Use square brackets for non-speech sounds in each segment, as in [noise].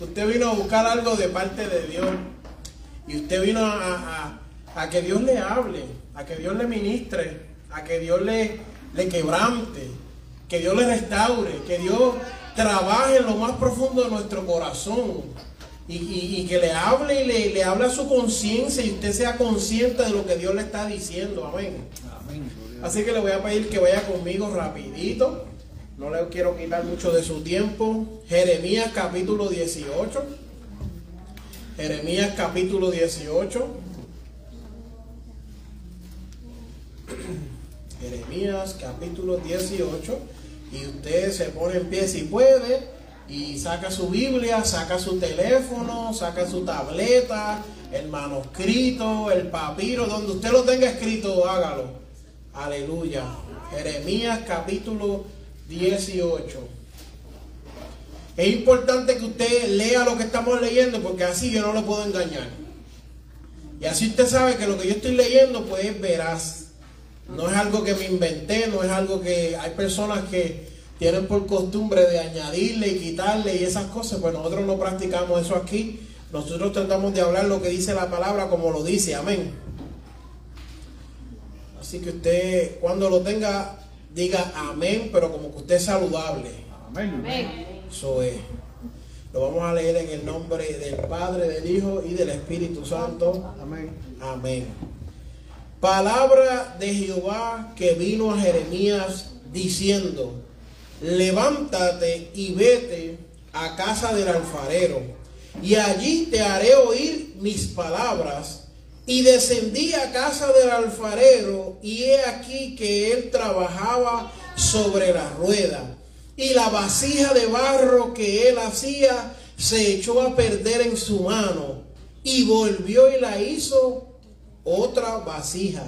Usted vino a buscar algo de parte de Dios. Y usted vino a, a, a que Dios le hable, a que Dios le ministre, a que Dios le, le quebrante, que Dios le restaure, que Dios trabaje en lo más profundo de nuestro corazón. Y, y, y que le hable y le, le hable a su conciencia y usted sea consciente de lo que Dios le está diciendo. Amén. Así que le voy a pedir que vaya conmigo rapidito. No le quiero quitar mucho de su tiempo. Jeremías capítulo 18. Jeremías capítulo 18. [clears throat] Jeremías capítulo 18. Y usted se pone en pie si puede. Y saca su Biblia, saca su teléfono, saca su tableta, el manuscrito, el papiro, donde usted lo tenga escrito, hágalo. Aleluya. Jeremías capítulo 18. Es importante que usted lea lo que estamos leyendo porque así yo no lo puedo engañar. Y así usted sabe que lo que yo estoy leyendo pues es veraz. No es algo que me inventé, no es algo que hay personas que tienen por costumbre de añadirle y quitarle y esas cosas, pues nosotros no practicamos eso aquí. Nosotros tratamos de hablar lo que dice la palabra como lo dice, amén. Así que usted cuando lo tenga diga amén, pero como que usted es saludable. Amén. Eso es. Lo vamos a leer en el nombre del Padre, del Hijo y del Espíritu Santo. Amén. Amén. Palabra de Jehová que vino a Jeremías diciendo, levántate y vete a casa del alfarero, y allí te haré oír mis palabras. Y descendí a casa del alfarero, y he aquí que él trabajaba sobre la rueda. Y la vasija de barro que él hacía se echó a perder en su mano, y volvió y la hizo otra vasija,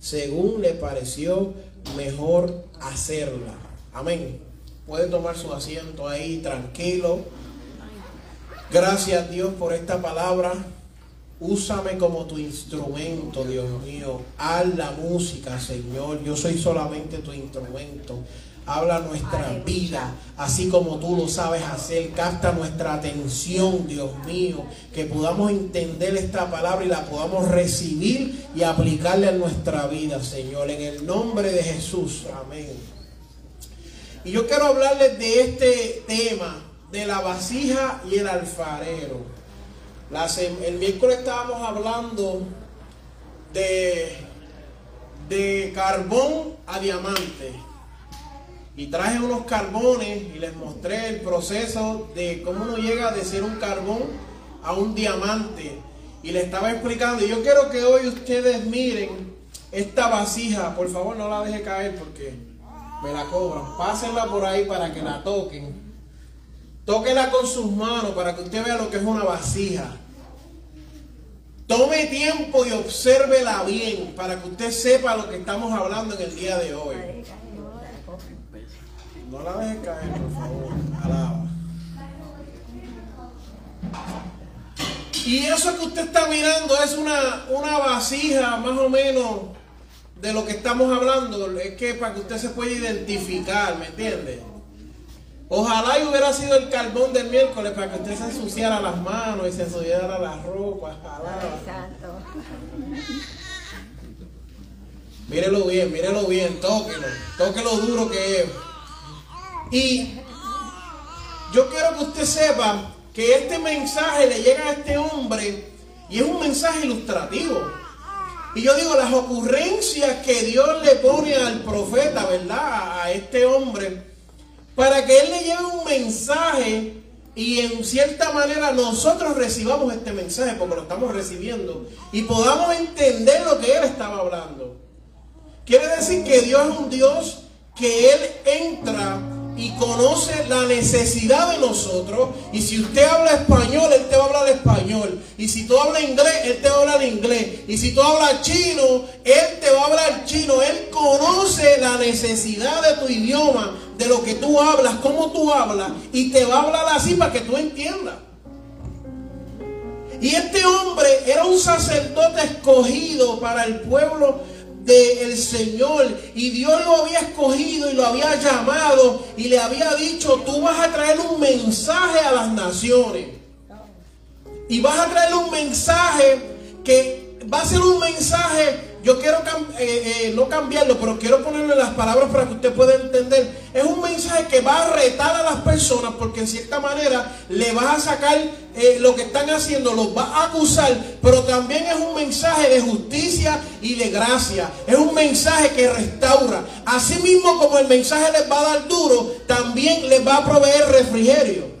según le pareció mejor hacerla. Amén. Puede tomar su asiento ahí tranquilo. Gracias Dios por esta palabra. Úsame como tu instrumento, Dios mío. Haz la música, Señor. Yo soy solamente tu instrumento. Habla nuestra vida, así como tú lo sabes hacer. Capta nuestra atención, Dios mío. Que podamos entender esta palabra y la podamos recibir y aplicarle a nuestra vida, Señor. En el nombre de Jesús. Amén. Y yo quiero hablarles de este tema, de la vasija y el alfarero. El miércoles estábamos hablando de, de carbón a diamante. Y traje unos carbones y les mostré el proceso de cómo uno llega de ser un carbón a un diamante. Y le estaba explicando. Y yo quiero que hoy ustedes miren esta vasija. Por favor, no la deje caer porque me la cobran. Pásenla por ahí para que la toquen. Tóquela con sus manos para que usted vea lo que es una vasija. Tome tiempo y obsérvela bien para que usted sepa lo que estamos hablando en el día de hoy. No la deje caer, por favor. Alaba. Y eso que usted está mirando es una, una vasija más o menos de lo que estamos hablando. Es que para que usted se pueda identificar, ¿me entiende? Ojalá y hubiera sido el carbón del miércoles para que usted se ensuciara las manos y se ensuciara las ropas. Alaba. Mírelo bien, mírelo bien, tóquelo, tóquelo duro que es. Y yo quiero que usted sepa que este mensaje le llega a este hombre y es un mensaje ilustrativo. Y yo digo, las ocurrencias que Dios le pone al profeta, ¿verdad? A este hombre, para que él le lleve un mensaje y en cierta manera nosotros recibamos este mensaje, porque lo estamos recibiendo, y podamos entender lo que él estaba hablando. Quiere decir que Dios es un Dios que él entra y conoce la necesidad de nosotros. Y si usted habla español, Él te va a hablar español. Y si tú hablas inglés, Él te va a hablar inglés. Y si tú hablas chino, Él te va a hablar chino. Él conoce la necesidad de tu idioma, de lo que tú hablas, cómo tú hablas. Y te va a hablar así para que tú entiendas. Y este hombre era un sacerdote escogido para el pueblo del Señor y Dios lo había escogido y lo había llamado y le había dicho, tú vas a traer un mensaje a las naciones. Y vas a traer un mensaje que va a ser un mensaje yo quiero eh, eh, no cambiarlo, pero quiero ponerle las palabras para que usted pueda entender. Es un mensaje que va a retar a las personas porque en cierta manera le vas a sacar eh, lo que están haciendo, los va a acusar, pero también es un mensaje de justicia y de gracia. Es un mensaje que restaura. Así mismo como el mensaje les va a dar duro, también les va a proveer refrigerio.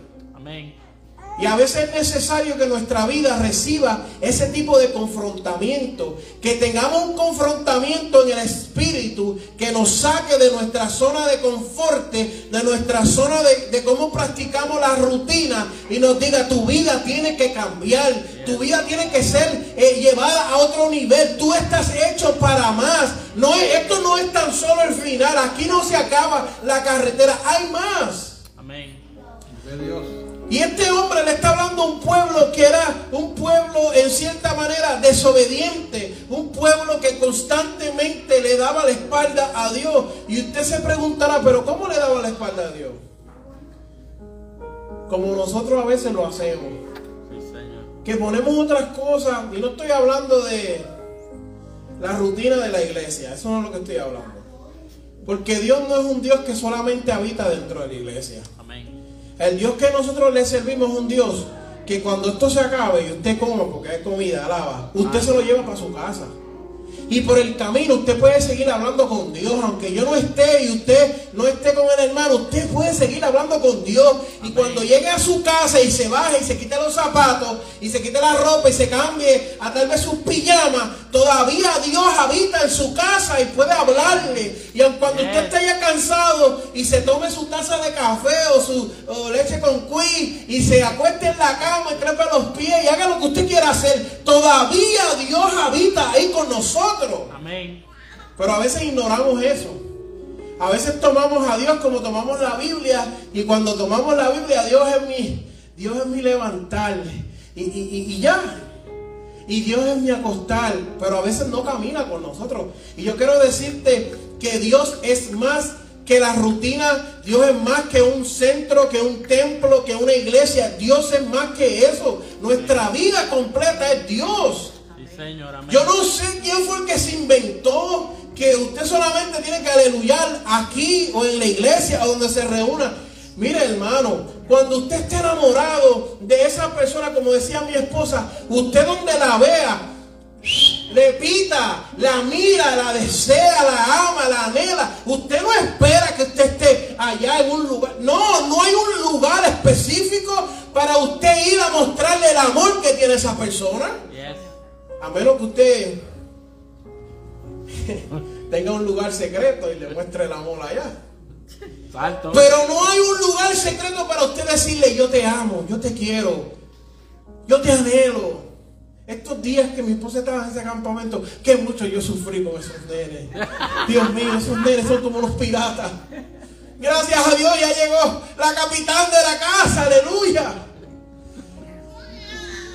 Y a veces es necesario que nuestra vida reciba ese tipo de confrontamiento. Que tengamos un confrontamiento en el espíritu que nos saque de nuestra zona de confort, de nuestra zona de, cómo practicamos la rutina y nos diga tu vida tiene que cambiar, tu vida tiene que ser eh, llevada a otro nivel. Tú estás hecho para más. No esto no es tan solo el final. Aquí no se acaba la carretera. Hay más. Amén. De Dios. Y este hombre le está hablando a un pueblo que era un pueblo en cierta manera desobediente, un pueblo que constantemente le daba la espalda a Dios. Y usted se preguntará, pero ¿cómo le daba la espalda a Dios? Como nosotros a veces lo hacemos. Que ponemos otras cosas, y no estoy hablando de la rutina de la iglesia, eso no es lo que estoy hablando. Porque Dios no es un Dios que solamente habita dentro de la iglesia. El Dios que nosotros le servimos es un Dios que cuando esto se acabe y usted coma, porque hay comida, alaba, usted se lo lleva para su casa. Y por el camino usted puede seguir hablando con Dios, aunque yo no esté y usted no esté con el hermano, usted puede seguir hablando con Dios. Y cuando llegue a su casa y se baje y se quite los zapatos y se quite la ropa y se cambie a tal vez sus pijamas, todavía Dios habita en su casa y puede hablarle. Y cuando usted esté ya cansado y se tome su taza de café o su leche con cuí y se acueste en la cama y trepe los pies y haga lo que usted quiera hacer, todavía Dios habita ahí con nosotros. Amén. Pero a veces ignoramos eso. A veces tomamos a Dios como tomamos la Biblia y cuando tomamos la Biblia Dios es mi, Dios es mi levantar y, y ya. Y Dios es mi acostar, pero a veces no camina con nosotros. Y yo quiero decirte que Dios es más que la rutina, Dios es más que un centro, que un templo, que una iglesia. Dios es más que eso. Nuestra vida completa es Dios. Yo no sé quién fue el que se inventó que usted solamente tiene que aleluyar aquí o en la iglesia o donde se reúna. Mire hermano, cuando usted esté enamorado de esa persona, como decía mi esposa, usted donde la vea, le pita, la mira, la desea, la ama, la anhela. Usted no espera que usted esté allá en un lugar. No, no hay un lugar específico para usted ir a mostrarle el amor que tiene esa persona. A menos que usted [laughs] tenga un lugar secreto y le muestre el amor allá. Pero no hay un lugar secreto para usted decirle, yo te amo, yo te quiero, yo te anhelo. Estos días que mi esposa estaba en ese campamento, que mucho yo sufrí con esos nenes. Dios mío, esos nenes son como los piratas. Gracias a Dios ya llegó la capitán de la casa, aleluya.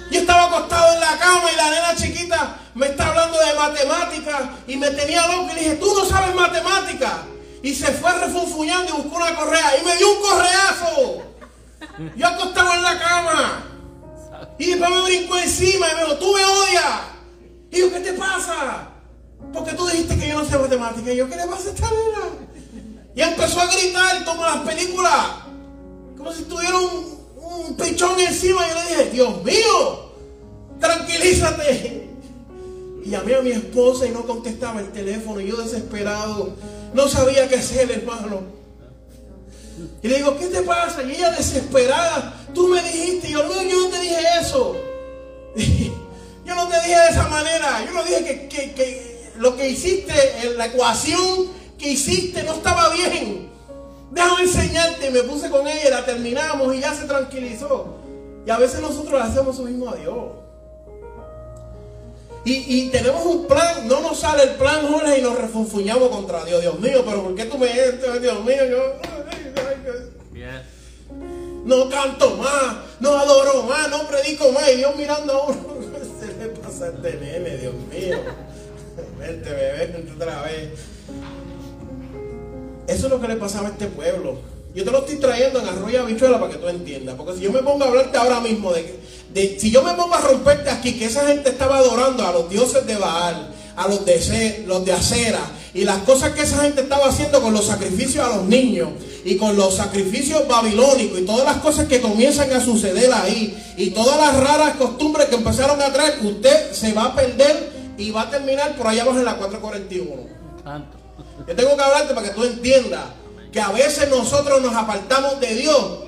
Yo estaba acostado en la cama y la nena chiquita me está hablando de matemáticas y me tenía loco y le dije, tú no sabes matemáticas. Y se fue refunfuñando y buscó una correa y me dio un correazo. Yo acostado en la cama. Y después me brincó encima y me dijo, tú me odias. Y yo, ¿qué te pasa? Porque tú dijiste que yo no sé matemáticas. Y yo, ¿qué le pasa a esta nena? Y empezó a gritar como las películas. Como si tuviera un, un pichón encima. Y yo le dije, Dios mío, tranquilízate. Y llamé a mi esposa y no contestaba el teléfono. Y yo desesperado. No sabía qué hacer, hermano. Y le digo, ¿qué te pasa? Y ella desesperada. Tú me dijiste. Y yo, no, yo no te dije eso. [laughs] yo no te dije de esa manera. Yo no dije que, que, que lo que hiciste, la ecuación que hiciste no estaba bien. Déjame enseñarte. Y me puse con ella, la terminamos y ya se tranquilizó. Y a veces nosotros hacemos lo mismo a Dios. Y, tenemos un plan, no nos sale el plan, Jorge, y nos refunfuñamos contra Dios. Dios mío, pero ¿por qué tú me Dios mío, yo. No canto más, no adoro más, no predico más. Y Dios mirando a uno, [laughs] se le pasa este nene, Dios mío. [laughs] Vente, bebé, otra vez. Eso es lo que le pasaba a este pueblo. Yo te lo estoy trayendo en arroyo bichuela para que tú entiendas. Porque si yo me pongo a hablarte ahora mismo de, de, si yo me pongo a romperte aquí, que esa gente estaba adorando a los dioses de Baal, a los de, los de acera, y las cosas que esa gente estaba haciendo con los sacrificios a los niños, y con los sacrificios babilónicos, y todas las cosas que comienzan a suceder ahí, y todas las raras costumbres que empezaron a traer, usted se va a perder y va a terminar por allá abajo en la 441. Yo tengo que hablarte para que tú entiendas que a veces nosotros nos apartamos de Dios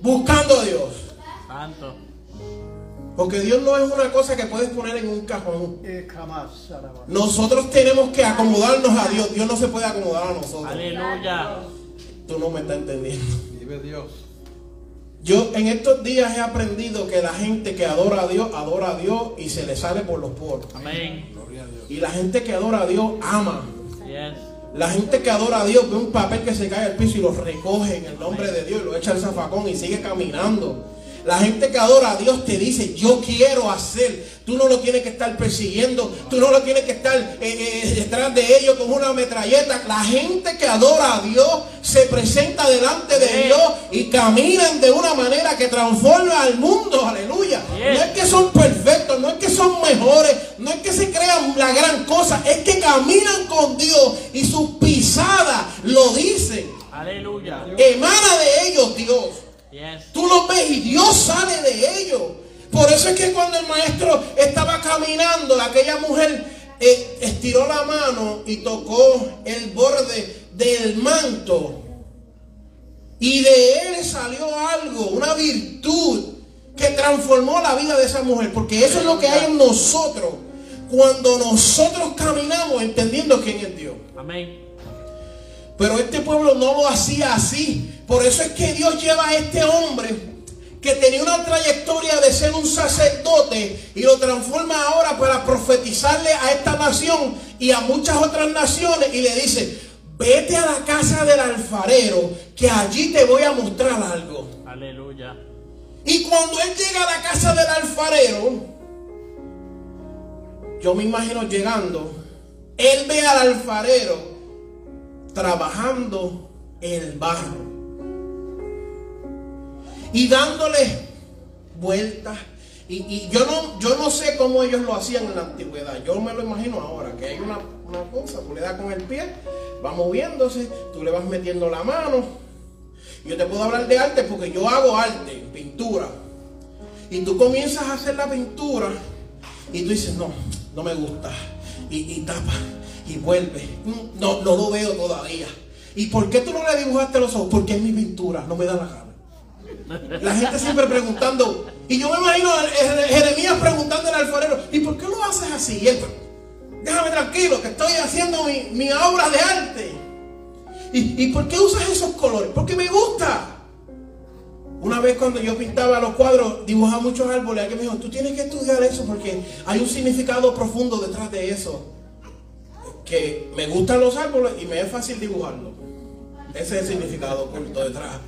buscando a Dios. Santo. Porque Dios no es una cosa que puedes poner en un cajón. Nosotros tenemos que acomodarnos a Dios. Dios no se puede acomodar a nosotros. Aleluya. Tú no me estás entendiendo. Vive Dios. Yo en estos días he aprendido que la gente que adora a Dios, adora a Dios y se le sale por los poros. Amén. Y la gente que adora a Dios ama. La gente que adora a Dios ve un papel que se cae al piso y lo recoge en el nombre de Dios y lo echa al zafacón y sigue caminando. La gente que adora a Dios te dice, yo quiero hacer. Tú no lo tienes que estar persiguiendo. Tú no lo tienes que estar eh, eh, detrás de ellos con una metralleta. La gente que adora a Dios se presenta delante de Dios y caminan de una manera que transforma al mundo. Aleluya. No es que son perfectos, no es que son mejores, no es que se crean la gran cosa. Es que caminan con Dios y sus pisadas lo dicen. Aleluya. Emana de ellos Dios. Tú lo ves y Dios sale de ellos. Por eso es que cuando el maestro estaba caminando, aquella mujer eh, estiró la mano y tocó el borde del manto. Y de él salió algo, una virtud que transformó la vida de esa mujer. Porque eso es lo que hay en nosotros. Cuando nosotros caminamos entendiendo quién es Dios. Amén. Pero este pueblo no lo hacía así. Por eso es que Dios lleva a este hombre que tenía una trayectoria de ser un sacerdote y lo transforma ahora para profetizarle a esta nación y a muchas otras naciones y le dice, vete a la casa del alfarero que allí te voy a mostrar algo. Aleluya. Y cuando él llega a la casa del alfarero, yo me imagino llegando, él ve al alfarero trabajando el barro y dándole vueltas. Y, yo, no, yo no sé cómo ellos lo hacían en la antigüedad. Yo me lo imagino ahora, que hay una, cosa, tú le das con el pie, va moviéndose, tú le vas metiendo la mano. Yo te puedo hablar de arte porque yo hago arte, pintura. Y tú comienzas a hacer la pintura y tú dices, no, no me gusta. Y, y tapa y vuelve. No, no lo veo todavía. ¿Y por qué tú no le dibujaste los ojos? Porque es mi pintura, no me da la gana. La gente siempre preguntando. Y yo me imagino Jeremías preguntando al alfarero, ¿y por qué lo haces así? Y él, déjame tranquilo, que estoy haciendo mi, obra de arte. ¿Y, ¿Y por qué usas esos colores? Porque me gusta. Una vez cuando yo pintaba los cuadros, dibujaba muchos árboles, alguien me dijo, tú tienes que estudiar eso porque hay un significado profundo detrás de eso. Que me gustan los árboles y me es fácil dibujarlo. Ese es el significado oculto detrás.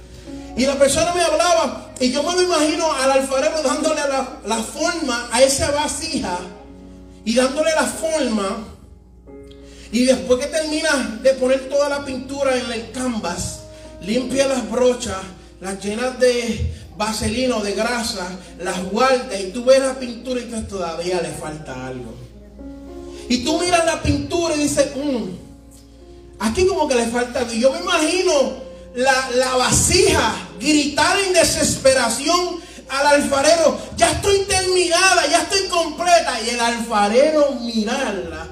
Y la persona me hablaba y yo me imagino al alfarero dándole la, forma a esa vasija y dándole la forma. Y después que termina de poner toda la pintura en el canvas, limpia las brochas, las llenas de vaselino, de grasa, las guarda y tú ves la pintura y que todavía le falta algo. Y tú miras la pintura y dices, mm, aquí como que le falta algo. Y yo me imagino la, vasija gritar en desesperación al alfarero, ya estoy terminada, ya estoy completa. Y el alfarero mirarla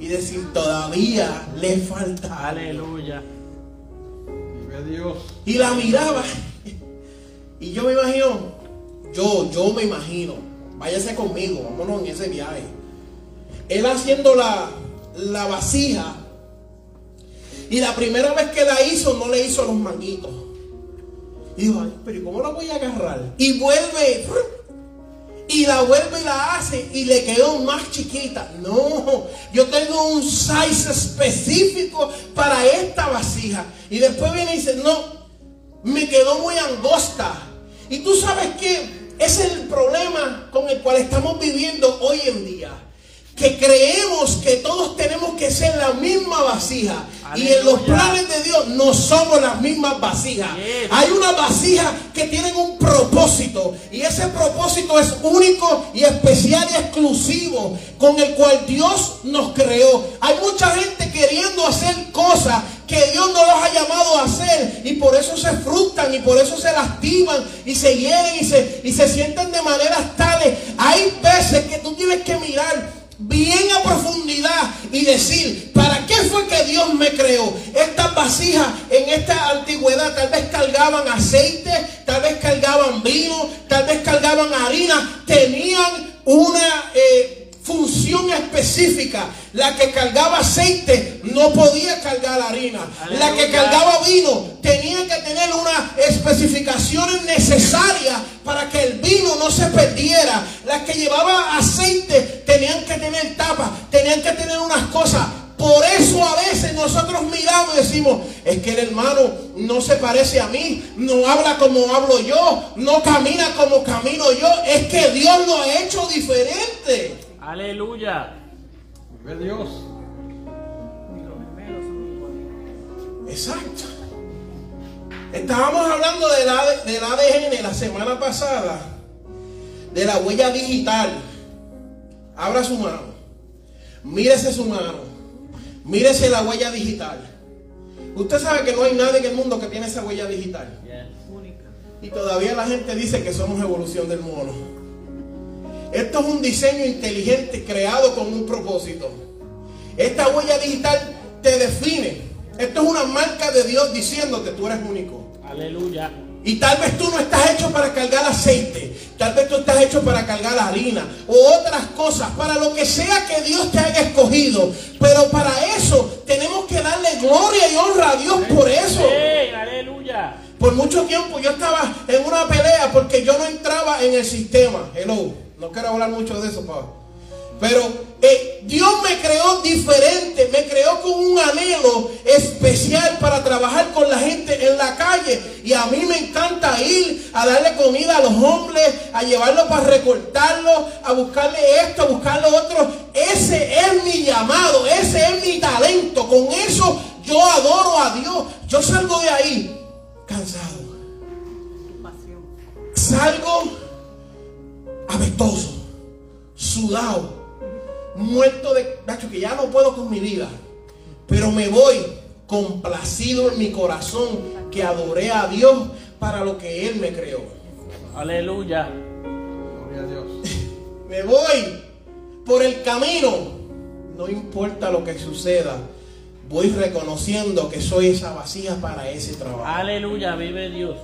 y decir, todavía le falta. Aleluya. Dios. Y la miraba. Y yo me imagino, yo, yo me imagino, váyase conmigo, vámonos en ese viaje. Él haciendo la, la vasija. Y la primera vez que la hizo, no le hizo los manguitos. Y dijo, ay, pero ¿cómo la voy a agarrar? Y vuelve, y la vuelve y la hace y le quedó más chiquita. No, yo tengo un size específico para esta vasija. Y después viene y dice, no, me quedó muy angosta. Y tú sabes que es el problema con el cual estamos viviendo hoy en día que creemos que todos tenemos que ser la misma vasija. Y en los planes de Dios no somos las mismas vasijas. Hay una vasija que tienen un propósito. Y ese propósito es único y especial y exclusivo con el cual Dios nos creó. Hay mucha gente queriendo hacer cosas que Dios no los ha llamado a hacer y por eso se frustran y por eso se lastiman y se hieren y se, y se sienten de maneras tales. Hay veces que tú tienes que mirar bien a profundidad y decir, ¿para qué fue que Dios me creó? Estas vasijas en esta antigüedad tal vez cargaban aceite, tal vez cargaban vino, tal vez cargaban harina, tenían una... Eh, función específica. La que cargaba aceite no podía cargar harina. La que cargaba vino tenía que tener unas especificaciones necesarias para que el vino no se perdiera. Las que llevaba aceite tenían que tener tapa, tenían que tener unas cosas. Por eso a veces nosotros miramos y decimos, es que el hermano no se parece a mí, no habla como hablo yo, no camina como camino yo. Es que Dios lo ha hecho diferente. Aleluya. Dios. Exacto. Estábamos hablando del, del ADN la semana pasada, de la huella digital. Abra su mano. Mírese su mano. Mírese la huella digital. Usted sabe que no hay nadie en el mundo que tiene esa huella digital. Y todavía la gente dice que somos evolución del mono. Esto es un diseño inteligente creado con un propósito. Esta huella digital te define. Esto es una marca de Dios diciéndote tú eres único. Aleluya. Y tal vez tú no estás hecho para cargar aceite. Tal vez tú estás hecho para cargar harina o otras cosas. Para lo que sea que Dios te haya escogido. Pero para eso tenemos que darle gloria y honra a Dios por eso. aleluya. Por mucho tiempo yo estaba en una pelea porque yo no entraba en el sistema. Hello. No quiero hablar mucho de eso, papá. Pero eh, Dios me creó diferente, me creó con un anhelo especial para trabajar con la gente en la calle. Y a mí me encanta ir a darle comida a los hombres, a llevarlos para recortarlos, a buscarle esto, a buscarle otro. Ese es mi llamado, ese es mi talento. Con eso yo adoro a Dios. Yo salgo de ahí cansado. Salgo abestoso, sudado, muerto de Nacho, que ya no puedo con mi vida. Pero me voy complacido en mi corazón que adoré a Dios para lo que Él me creó. Aleluya. Gloria a Dios. [laughs] me voy por el camino. No importa lo que suceda. Voy reconociendo que soy esa vacía para ese trabajo. Aleluya, vive Dios.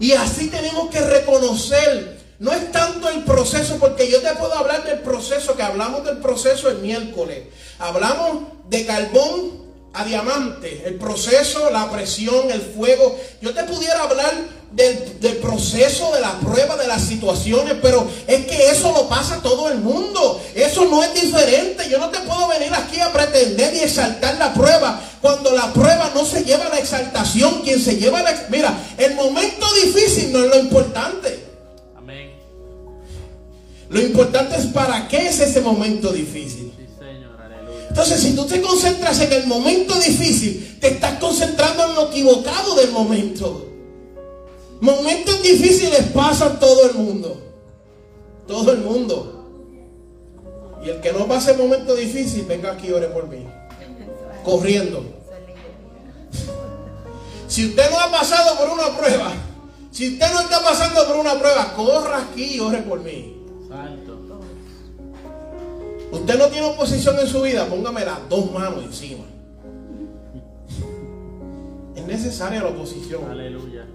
Y así tenemos que reconocer no es tanto el proceso, porque yo te puedo hablar del proceso, que hablamos del proceso el miércoles. Hablamos de carbón a diamante, el proceso, la presión, el fuego. Yo te pudiera hablar del, del, proceso, de la prueba, de las situaciones, pero es que eso lo pasa todo el mundo. Eso no es diferente. Yo no te puedo venir aquí a pretender y exaltar la prueba cuando la prueba no se lleva a la exaltación. Quien se lleva la... Mira, el momento difícil no es lo importante. Lo importante es para qué es ese momento difícil. Entonces, si tú te concentras en el momento difícil, te estás concentrando en lo equivocado del momento. Momentos difíciles pasan todo el mundo. Todo el mundo. Y el que no pase momento difícil, venga aquí y ore por mí. Corriendo. Si usted no ha pasado por una prueba, Si usted no está pasando por una prueba, corra aquí y ore por mí. Santo. Usted no tiene oposición en su vida, póngame las dos manos encima. Es necesaria la oposición. Aleluya.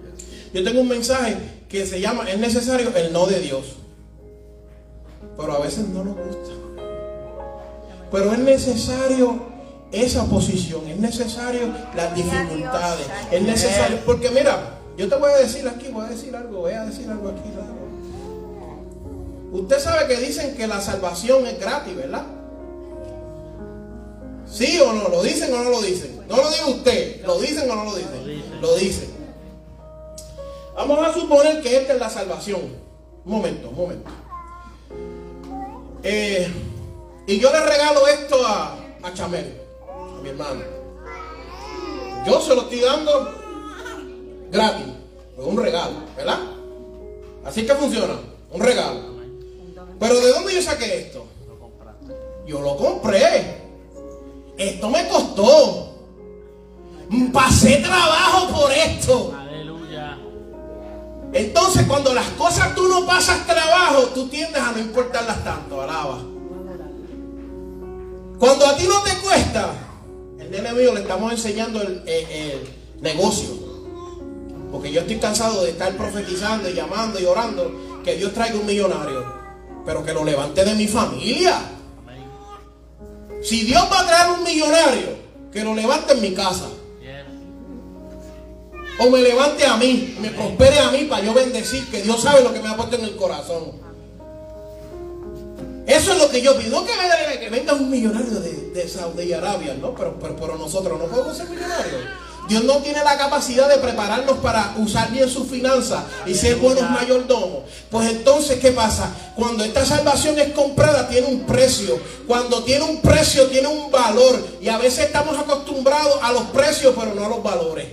Yo tengo un mensaje que se llama, es necesario el no de Dios. Pero a veces no nos gusta. Pero es necesario esa oposición, es necesario las dificultades, es necesario, porque mira, yo te voy a decir aquí, voy a decir algo, voy a decir algo aquí. Usted sabe que dicen que la salvación es gratis, ¿verdad? ¿Sí o no? ¿Lo dicen o no lo dicen? No lo dice usted, ¿lo dicen o no lo dicen? Lo dicen. Vamos a suponer que esta es la salvación. Un momento, un momento. Eh, y yo le regalo esto a, a Chamel, a mi hermano. Yo se lo estoy dando gratis. Es un regalo, ¿verdad? Así que funciona, un regalo. Pero ¿de dónde yo saqué esto? Yo lo compré. Esto me costó. Pasé trabajo por esto. Aleluya. Entonces, cuando las cosas tú no pasas trabajo, tú tiendes a no importarlas tanto. Alaba. Cuando a ti no te cuesta, el nene mío le estamos enseñando el, el- el negocio. Porque yo estoy cansado de estar profetizando y llamando y orando que Dios traiga un millonario. Pero que lo levante de mi familia. Si Dios va a traer un millonario, que lo levante en mi casa. O me levante a mí, me prospere a mí para yo bendecir, que Dios sabe lo que me ha puesto en el corazón. Eso es lo que yo pido. No que, venga- que venga un millonario de, de Saudi Arabia, ¿no? Pero, pero, pero nosotros no podemos ser millonarios. Dios no tiene la capacidad de prepararnos para usar bien sus finanzas y ser buenos mayordomos. Pues entonces, ¿qué pasa? Cuando esta salvación es comprada, tiene un precio. Cuando tiene un precio, tiene un valor. Y a veces estamos acostumbrados a los precios, pero no a los valores.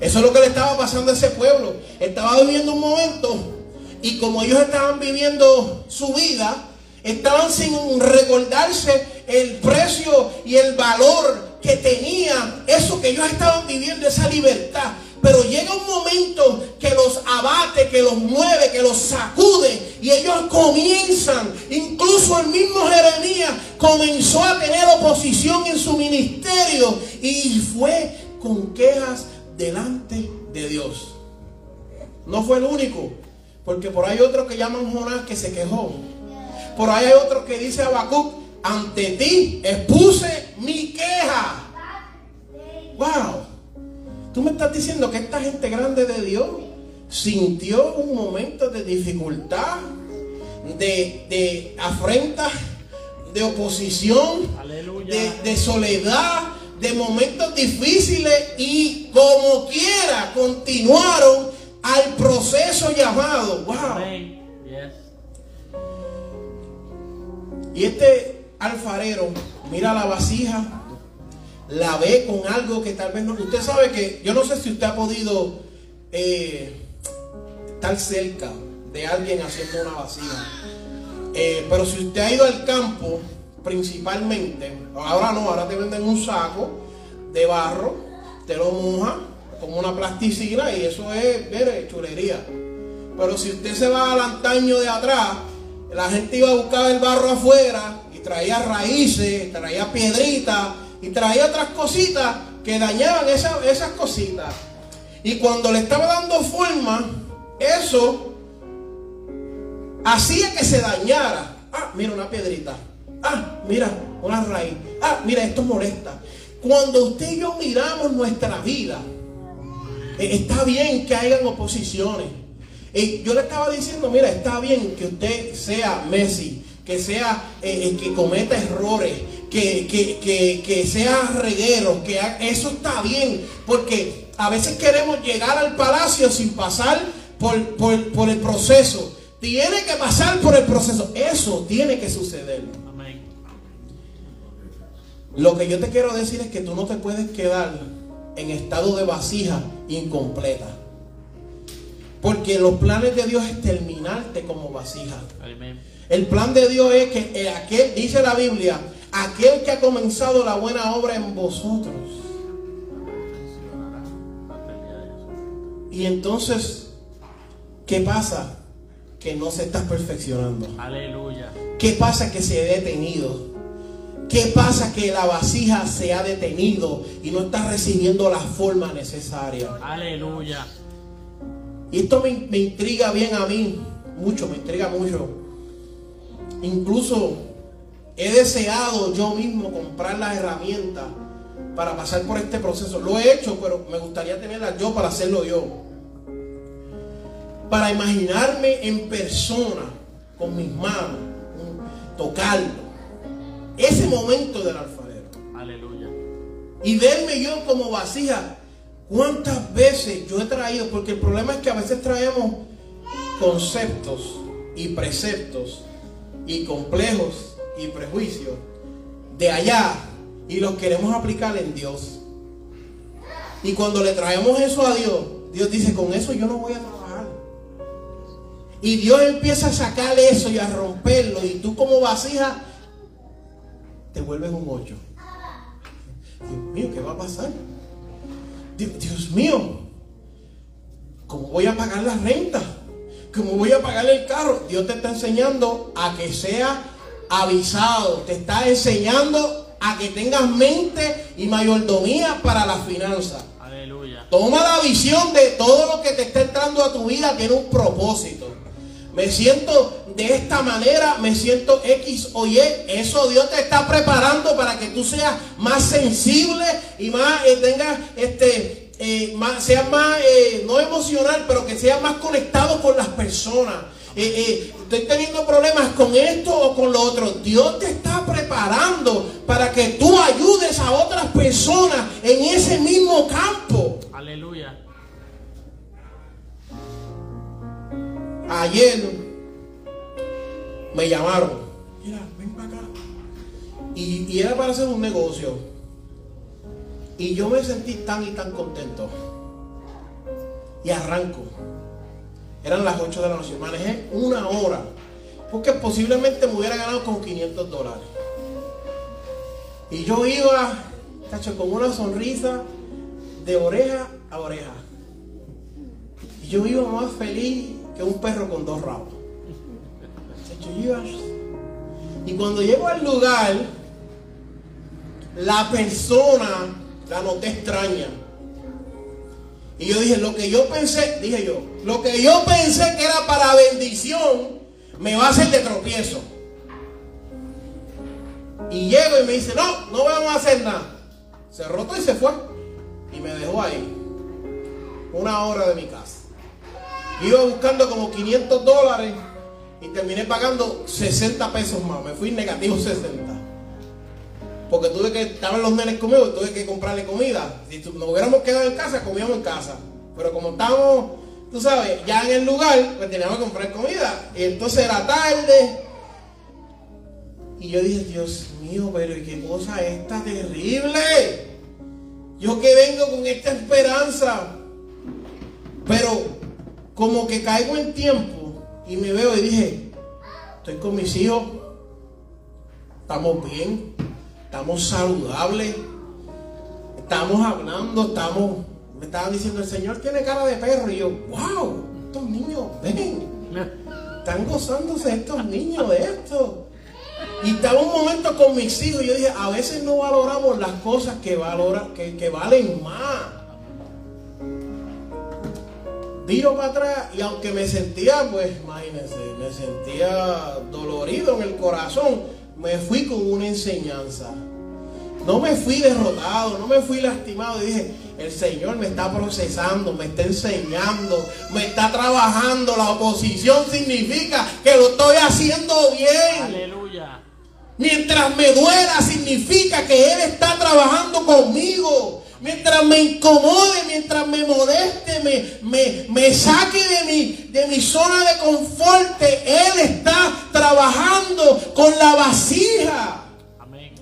Eso es lo que le estaba pasando a ese pueblo. Estaba viviendo un momento y como ellos estaban viviendo su vida, estaban sin recordarse el precio y el valor que tenía eso que ellos estaban viviendo, esa libertad. Pero llega un momento que los abate, que los mueve, que los sacude y ellos comienzan, incluso el mismo Jeremías comenzó a tener oposición en su ministerio y fue con quejas delante de Dios. No fue el único, porque por ahí otro que llaman Jonás que se quejó. Por ahí hay otro que dice Habacuc, ante ti expuse mi queja. Wow. Tú me estás diciendo que esta gente grande de Dios sintió un momento de dificultad, de, de afrenta, de oposición, de, de soledad, de momentos difíciles y como quiera continuaron al proceso llamado. Wow. Y este alfarero mira la vasija, la ve con algo que tal vez no. Usted sabe que yo no sé si usted ha podido eh, estar cerca de alguien haciendo una vasija. Eh, pero si usted ha ido al campo, principalmente, ahora no, ahora te venden un saco de barro, te lo moja como una plasticina y eso es, mire, chulería. Pero si usted se va al antaño de atrás, la gente iba a buscar el barro afuera y traía raíces, traía piedritas y traía otras cositas que dañaban esa- esas cositas. Y cuando le estaba dando forma, eso hacía que se dañara. Ah, mira una piedrita. Ah, mira una raíz. Ah, mira, esto molesta. Cuando usted y yo miramos nuestra vida, eh, está bien que hayan oposiciones. Eh, yo le estaba diciendo, mira, está bien que usted sea Messi, que sea eh, eh, que cometa errores, que, que, que, que sea reguero, que ha- eso está bien, porque a veces queremos llegar al palacio sin pasar por, por, por el proceso. Tiene que pasar por el proceso. Eso tiene que suceder. Amén. Lo que yo te quiero decir es que tú no te puedes quedar en estado de vasija incompleta. Porque los planes de Dios es terminarte como vasija. El plan de Dios es que eh, aquel, dice la Biblia, aquel que ha comenzado la buena obra en vosotros, Y entonces, ¿qué pasa? Que no se está perfeccionando. Aleluya. ¿Qué pasa que se ha detenido? ¿Qué pasa que la vasija se ha detenido y no está recibiendo la forma necesaria? Aleluya. Y esto me, me intriga bien a mí, mucho, me intriga mucho. Incluso he deseado yo mismo comprar las herramientas para pasar por este proceso. Lo he hecho, pero me gustaría tenerlas yo para hacerlo yo. Para imaginarme en persona, con mis manos, tocarlo. Ese momento del alfarero. Aleluya. Y verme yo como vasija. ¿Cuántas veces yo he traído? Porque el problema es que a veces traemos conceptos y preceptos y complejos y prejuicios de allá y los queremos aplicar en Dios. Y cuando le traemos eso a Dios, Dios dice, con eso yo no voy a trabajar. Y Dios empieza a sacar eso y a romperlo. Y tú como vasija te vuelves un ocho. Dios mío, ¿qué va a pasar? Dios, mío, ¿cómo voy a pagar la renta? ¿Cómo voy a pagar el carro? Dios te está enseñando a que sea avisado. Te está enseñando a que tengas mente y mayordomía para las finanzas. Aleluya. Toma la visión de todo lo que te está entrando a tu vida, tiene un propósito. Me siento de esta manera, me siento X o Y. Eso Dios te está preparando para que tú seas más sensible y más eh, tengas este eh, más, seas más eh, no emocional, pero que seas más conectado con las personas. Eh, estoy teniendo problemas con esto o con lo otro. Dios te está preparando para que tú ayudes a otras personas en ese mismo campo. Aleluya. Ayer me llamaron. Mira, ven para acá. Y, y era para hacer un negocio. Y yo me sentí tan y tan contento. Y arranco. Eran las 8 de la noche. Manejé una hora. Porque posiblemente me hubiera ganado con 500 dólares. Y yo iba, cacho, con una sonrisa de oreja a oreja. Y yo iba más feliz que un perro con dos rabos. Y cuando llego al lugar, la persona la noté extraña. Y yo dije, lo que yo pensé, dije yo, lo que yo pensé que era para bendición, me va a hacer de tropiezo. Y llego y me dice, no, no vamos a hacer nada. Se rotó y se fue. Y me dejó ahí. Una hora de mi casa. Iba buscando como 500 dólares y terminé pagando 60 pesos más. Me fui negativo 60. Porque tuve que, estaban los nenes conmigo, tuve que comprarle comida. Si nos hubiéramos quedado en casa, comíamos en casa. Pero como estábamos, tú sabes, ya en el lugar, pues teníamos que comprar comida. Y entonces era tarde. Y yo dije, Dios mío, pero qué cosa esta terrible. Yo que vengo con esta esperanza. Pero como que caigo en tiempo y me veo y dije, estoy con mis hijos, estamos bien, estamos saludables, estamos hablando, estamos, me estaban diciendo, el Señor tiene cara de perro y yo, wow, estos niños ven, están gozándose estos niños de esto. Y estaba un momento con mis hijos. Y yo dije, a veces no valoramos las cosas que, valora, que, que valen más. Viro para atrás y aunque me sentía, pues imagínense, me sentía dolorido en el corazón, me fui con una enseñanza. No me fui derrotado, no me fui lastimado. Y dije, el Señor me está procesando, me está enseñando, me está trabajando. La oposición significa que lo estoy haciendo bien. Aleluya. Mientras me duela significa que Él está trabajando conmigo. Mientras me incomode, mientras me modeste, me, me, me saque de mi, de mi zona de confort, Él está trabajando con la vasija. Amén.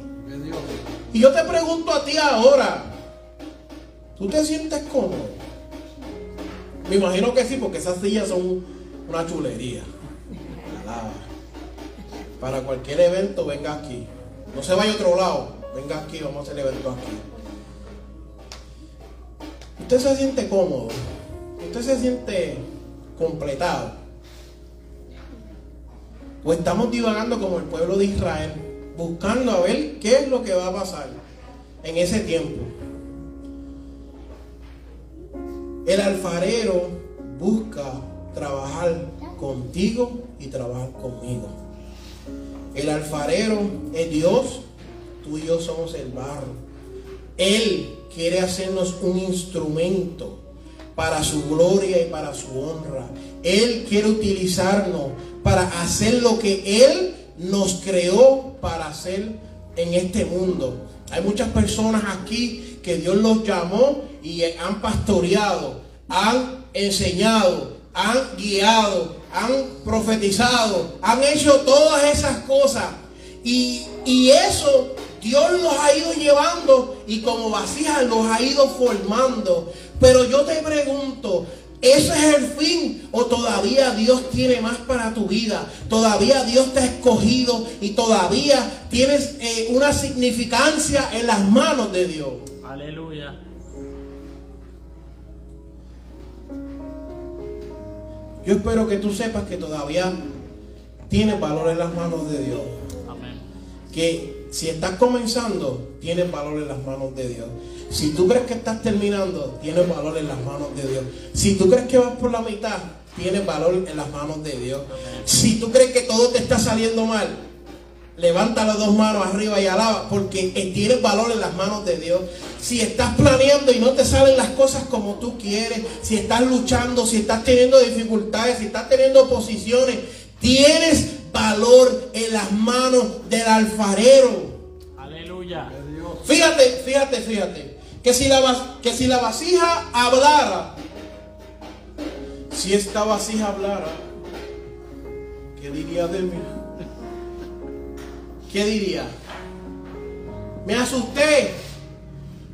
Y yo te pregunto a ti ahora, ¿tú te sientes cómodo? Me imagino que sí, porque esas sillas son una chulería. Para cualquier evento, venga aquí. No se vaya a otro lado. Venga aquí, vamos a hacer el evento aquí. ¿Usted se siente cómodo? usted se siente completado. O estamos divagando como el pueblo de Israel, buscando a ver qué es lo que va a pasar en ese tiempo. El alfarero busca trabajar contigo y trabajar conmigo. El alfarero es Dios, tú y yo somos el barro. Él quiere hacernos un instrumento para su gloria y para su honra. Él quiere utilizarnos para hacer lo que Él nos creó para hacer en este mundo. Hay muchas personas aquí que Dios los llamó y han pastoreado, han enseñado, han guiado, han profetizado, han hecho todas esas cosas. Y, y eso Dios los ha ido llevando y como vasijas los ha ido formando. Pero yo te pregunto, ¿Eso es el fin? ¿O todavía Dios tiene más para tu vida? ¿Todavía Dios te ha escogido y todavía tienes eh, una significancia en las manos de Dios? Aleluya. Yo espero que tú sepas que todavía tienes valor en las manos de Dios. Amén. Que si estás comenzando, tienes valor en las manos de Dios. Si tú crees que estás terminando, tienes valor en las manos de Dios. Si tú crees que vas por la mitad, tienes valor en las manos de Dios. Si tú crees que todo te está saliendo mal, levanta las dos manos arriba y alaba, porque tienes valor en las manos de Dios. Si estás planeando y no te salen las cosas como tú quieres, si estás luchando, si estás teniendo dificultades, si estás teniendo oposiciones, tienes valor en las manos del alfarero. Aleluya. Fíjate, fíjate, fíjate. Que si, la, que si la vasija hablara, si esta vasija hablara, ¿qué diría de mí? ¿Qué diría? Me asusté.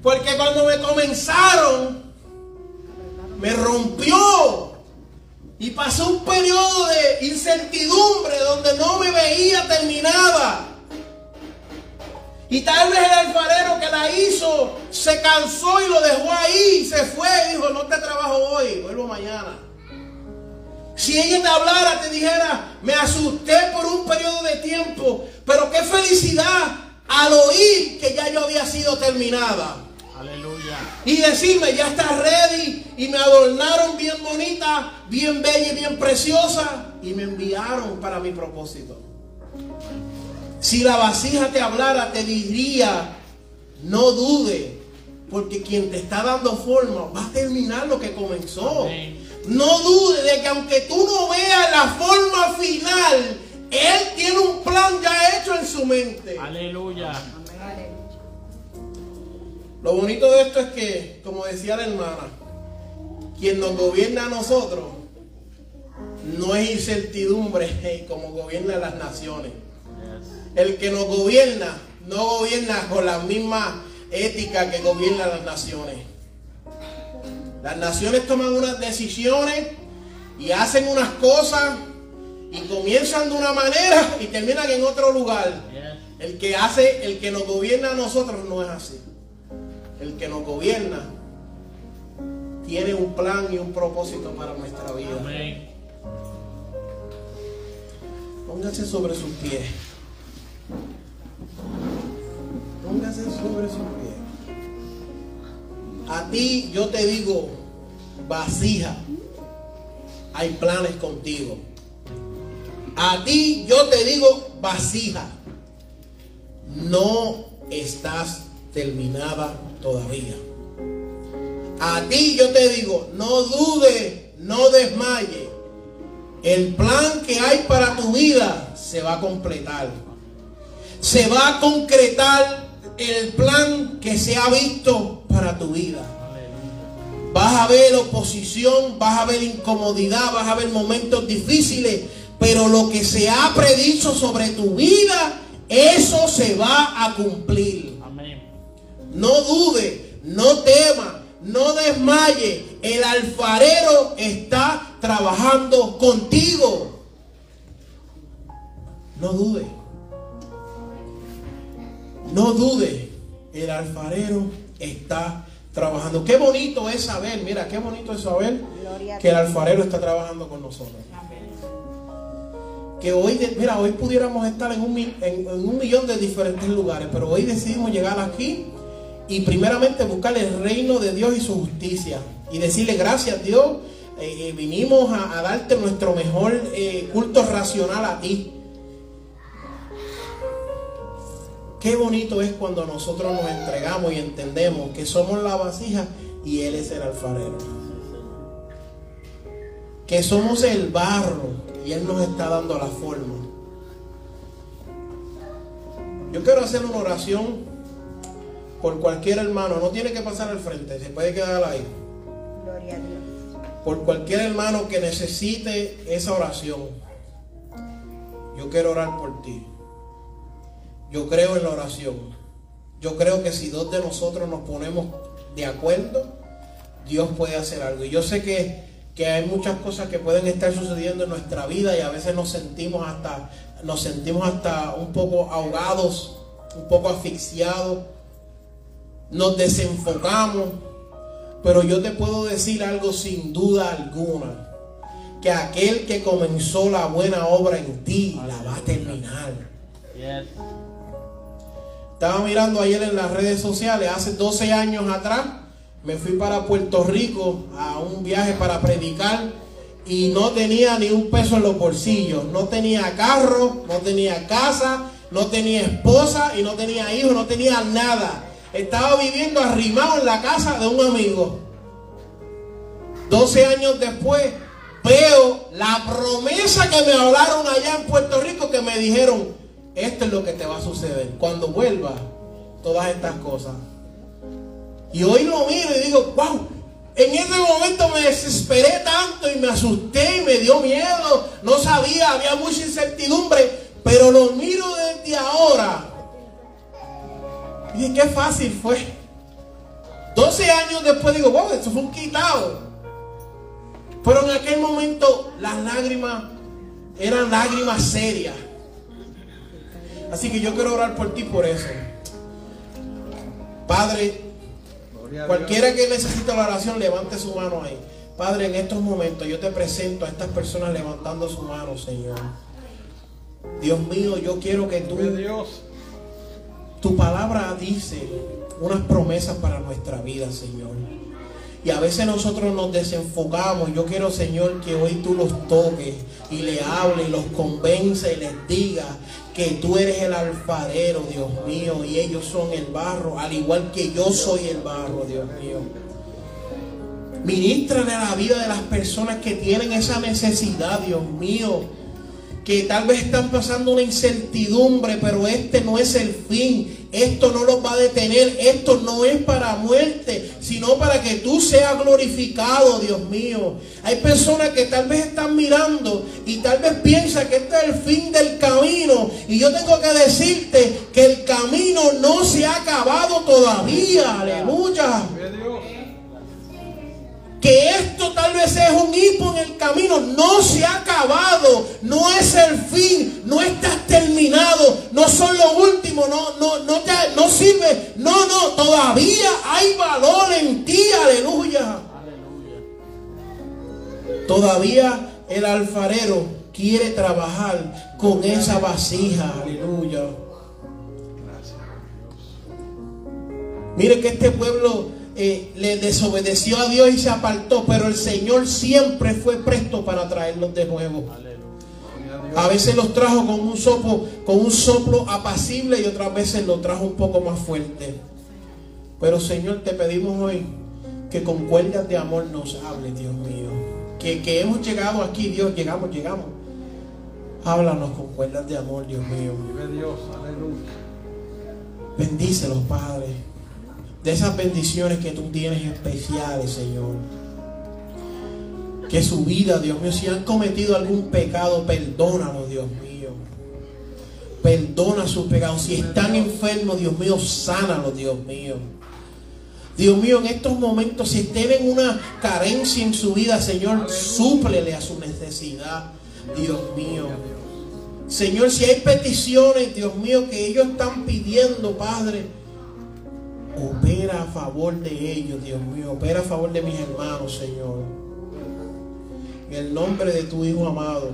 Porque cuando me comenzaron, me rompió. Y pasó un periodo de incertidumbre donde no me veía terminada. Y tal vez el alfarero que la hizo se cansó y lo dejó ahí, se fue, dijo, no te trabajo hoy, vuelvo mañana. Si ella te hablara, te dijera, me asusté por un periodo de tiempo, pero qué felicidad al oír que ya yo había sido terminada. Y decirme, ya está ready. Y me adornaron bien bonita, bien bella y bien preciosa. Y me enviaron para mi propósito. Si la vasija te hablara, te diría, no dude, porque quien te está dando forma va a terminar lo que comenzó. Amén. No dude de que aunque tú no veas la forma final, Él tiene un plan ya hecho en su mente. Aleluya. Lo bonito de esto es que, como decía la hermana, quien nos gobierna a nosotros no es incertidumbre como gobierna las naciones. El que nos gobierna no gobierna con la misma ética que gobierna las naciones. Las naciones toman unas decisiones y hacen unas cosas y comienzan de una manera y terminan en otro lugar. El que hace, el que nos gobierna a nosotros no es así. El que nos gobierna tiene un plan y un propósito para nuestra vida. Amén. Póngase sobre sus pies. Póngase sobre sus pies. A ti yo te digo, vasija, hay planes contigo. A ti yo te digo, vasija, no estás terminada todavía. A ti yo te digo, no dude, no desmaye. El plan que hay para tu vida se va a completar. Se va a concretar el plan que se ha visto para tu vida. Vas a ver oposición, vas a ver incomodidad, vas a ver momentos difíciles, pero lo que se ha predicho sobre tu vida, eso se va a cumplir. No dude, no tema, no desmaye. El alfarero está trabajando contigo. No dude. No dude. El alfarero está trabajando. Qué bonito es saber, mira, qué bonito es saber que el alfarero está trabajando con nosotros. Que hoy, mira, hoy pudiéramos estar en un, en un millón de diferentes lugares, pero hoy decidimos llegar aquí y primeramente buscar el reino de Dios y su justicia y decirle gracias Dios, eh, eh, vinimos a, darte nuestro mejor eh, culto racional a ti. Qué bonito es cuando nosotros nos entregamos y entendemos que somos la vasija y Él es el alfarero. Que somos el barro y Él nos está dando la forma. Yo quiero hacer una oración por cualquier hermano. No tiene que pasar al frente, se puede quedar ahí. Gloria a Dios. Por cualquier hermano que necesite esa oración. Yo quiero orar por ti. Yo creo en la oración. Yo creo que si dos de nosotros nos ponemos de acuerdo, Dios puede hacer algo. Y yo sé que, que hay muchas cosas que pueden estar sucediendo en nuestra vida y a veces nos sentimos hasta, nos sentimos hasta un poco ahogados, un poco asfixiados, nos desenfocamos. Pero yo te puedo decir algo sin duda alguna. Que aquel que comenzó la buena obra en ti la va a terminar. Estaba mirando ayer en las redes sociales, hace 12 años atrás, me fui para Puerto Rico a un viaje para predicar y no tenía ni un peso en los bolsillos. No tenía carro, no tenía casa, no tenía esposa y no tenía hijos, no tenía nada. Estaba viviendo arrimado en la casa de un amigo. 12 años después veo la promesa que me hablaron allá en Puerto Rico que me dijeron, esto es lo que te va a suceder. Cuando vuelva, todas estas cosas. Y hoy lo miro y digo, wow, en ese momento me desesperé tanto y me asusté y me dio miedo. No sabía, había mucha incertidumbre. Pero lo miro Y qué fácil fue. 12 años después digo, wow, eso fue un quitado. Pero en aquel momento las lágrimas eran lágrimas serias. Así que yo quiero orar por ti por eso. Padre, cualquiera que necesite la oración, levante su mano ahí. Padre, en estos momentos yo te presento a estas personas levantando su mano, Señor. Dios mío, yo quiero que tú, Dios. Tu palabra dice unas promesas para nuestra vida, Señor. Y a veces nosotros nos desenfocamos. Yo quiero, Señor, que hoy tú los toques y le hables, los convence y les diga que tú eres el alfarero, Dios mío, y ellos son el barro, al igual que yo soy el barro, Dios mío. Ministrale a la vida de las personas que tienen esa necesidad, Dios mío que tal vez están pasando una incertidumbre, pero este no es el fin. Esto no los va a detener. Esto no es para muerte, sino para que tú seas glorificado, Dios mío. Hay personas que tal vez están mirando y tal vez piensan que este es el fin del camino. Y yo tengo que decirte que el camino no se ha acabado todavía. Aleluya que esto tal vez es un hipo en el camino, no se ha acabado, no es el fin, no estás terminado, no son lo último, no, no, no, te, no sirve, no, no, todavía hay valor en ti, aleluya. Todavía el alfarero quiere trabajar con esa vasija, aleluya. Mire que este pueblo eh, le desobedeció a Dios y se apartó, pero el Señor siempre fue presto para traerlos de nuevo. A veces los trajo con un soplo, con un soplo apacible y otras veces los trajo un poco más fuerte. Pero Señor, te pedimos hoy que con cuerdas de amor nos hable, Dios mío. Que, que hemos llegado aquí, Dios, llegamos, llegamos. Háblanos con cuerdas de amor, Dios mío. Dios, aleluya. Bendícelos, Padre de esas bendiciones que tú tienes especiales, Señor. Que su vida, Dios mío, si han cometido algún pecado, perdónalo, Dios mío. Perdona sus pecados. Si están enfermos, Dios mío, sánalo, Dios mío. Dios mío, en estos momentos, si tienen una carencia en su vida, Señor, súplele a su necesidad, Dios mío. Señor, si hay peticiones, Dios mío, que ellos están pidiendo, Padre, Opera a favor de ellos, Dios mío. Opera a favor de mis hermanos, Señor. En el nombre de tu Hijo amado.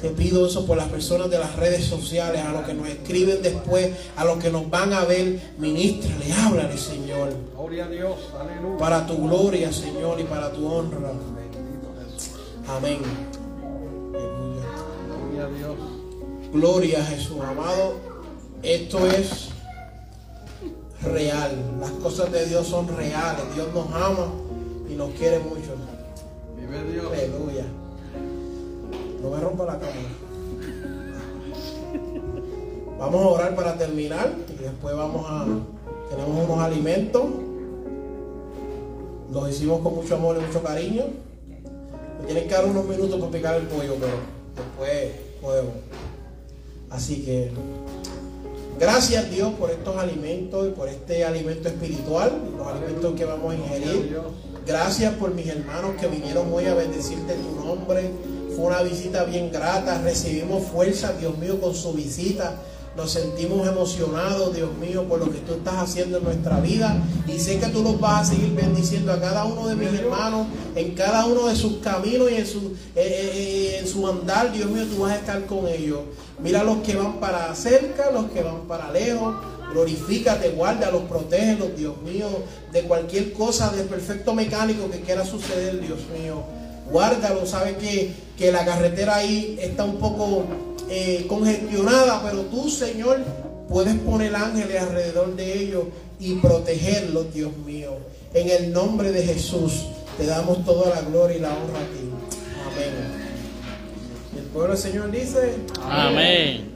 Te pido eso por las personas de las redes sociales, a los que nos escriben después, a los que nos van a ver. Ministrale, háblale, Señor. Gloria a Dios, aleluya. Para tu gloria, Señor, y para tu honra. Amén. Gloria a Dios. Gloria a Jesús, amado. Esto es real. Las cosas de Dios son reales. Dios nos ama y nos quiere mucho. Vive Dios. Aleluya. No me rompa la cámara. Vamos a orar para terminar y después vamos a. Tenemos unos alimentos. Los hicimos con mucho amor y mucho cariño. Me tienen que dar unos minutos para picar el pollo, pero después podemos. Así que gracias Dios por estos alimentos y por este alimento espiritual, los alimentos que vamos a ingerir. Gracias por mis hermanos que vinieron hoy a bendecirte en tu nombre. Fue una visita bien grata. Recibimos fuerza, Dios mío, con su visita. Nos sentimos emocionados, Dios mío, por lo que tú estás haciendo en nuestra vida. Y sé que tú los vas a seguir bendiciendo a cada uno de mis hermanos, en cada uno de sus caminos y en su, eh, eh, eh, en su andar, Dios mío, tú vas a estar con ellos. Mira los que van para cerca, los que van para lejos. Glorifícate, guárdalos, protégelos, Dios mío, de cualquier cosa, del perfecto mecánico que quiera suceder, Dios mío. Guárdalo, sabe que, que la carretera ahí está un poco eh, congestionada, pero tú, Señor, puedes poner ángeles alrededor de ellos y protegerlos, Dios mío. En el nombre de Jesús te damos toda la gloria y la honra a ti. Amén. El pueblo del Señor dice, Amén.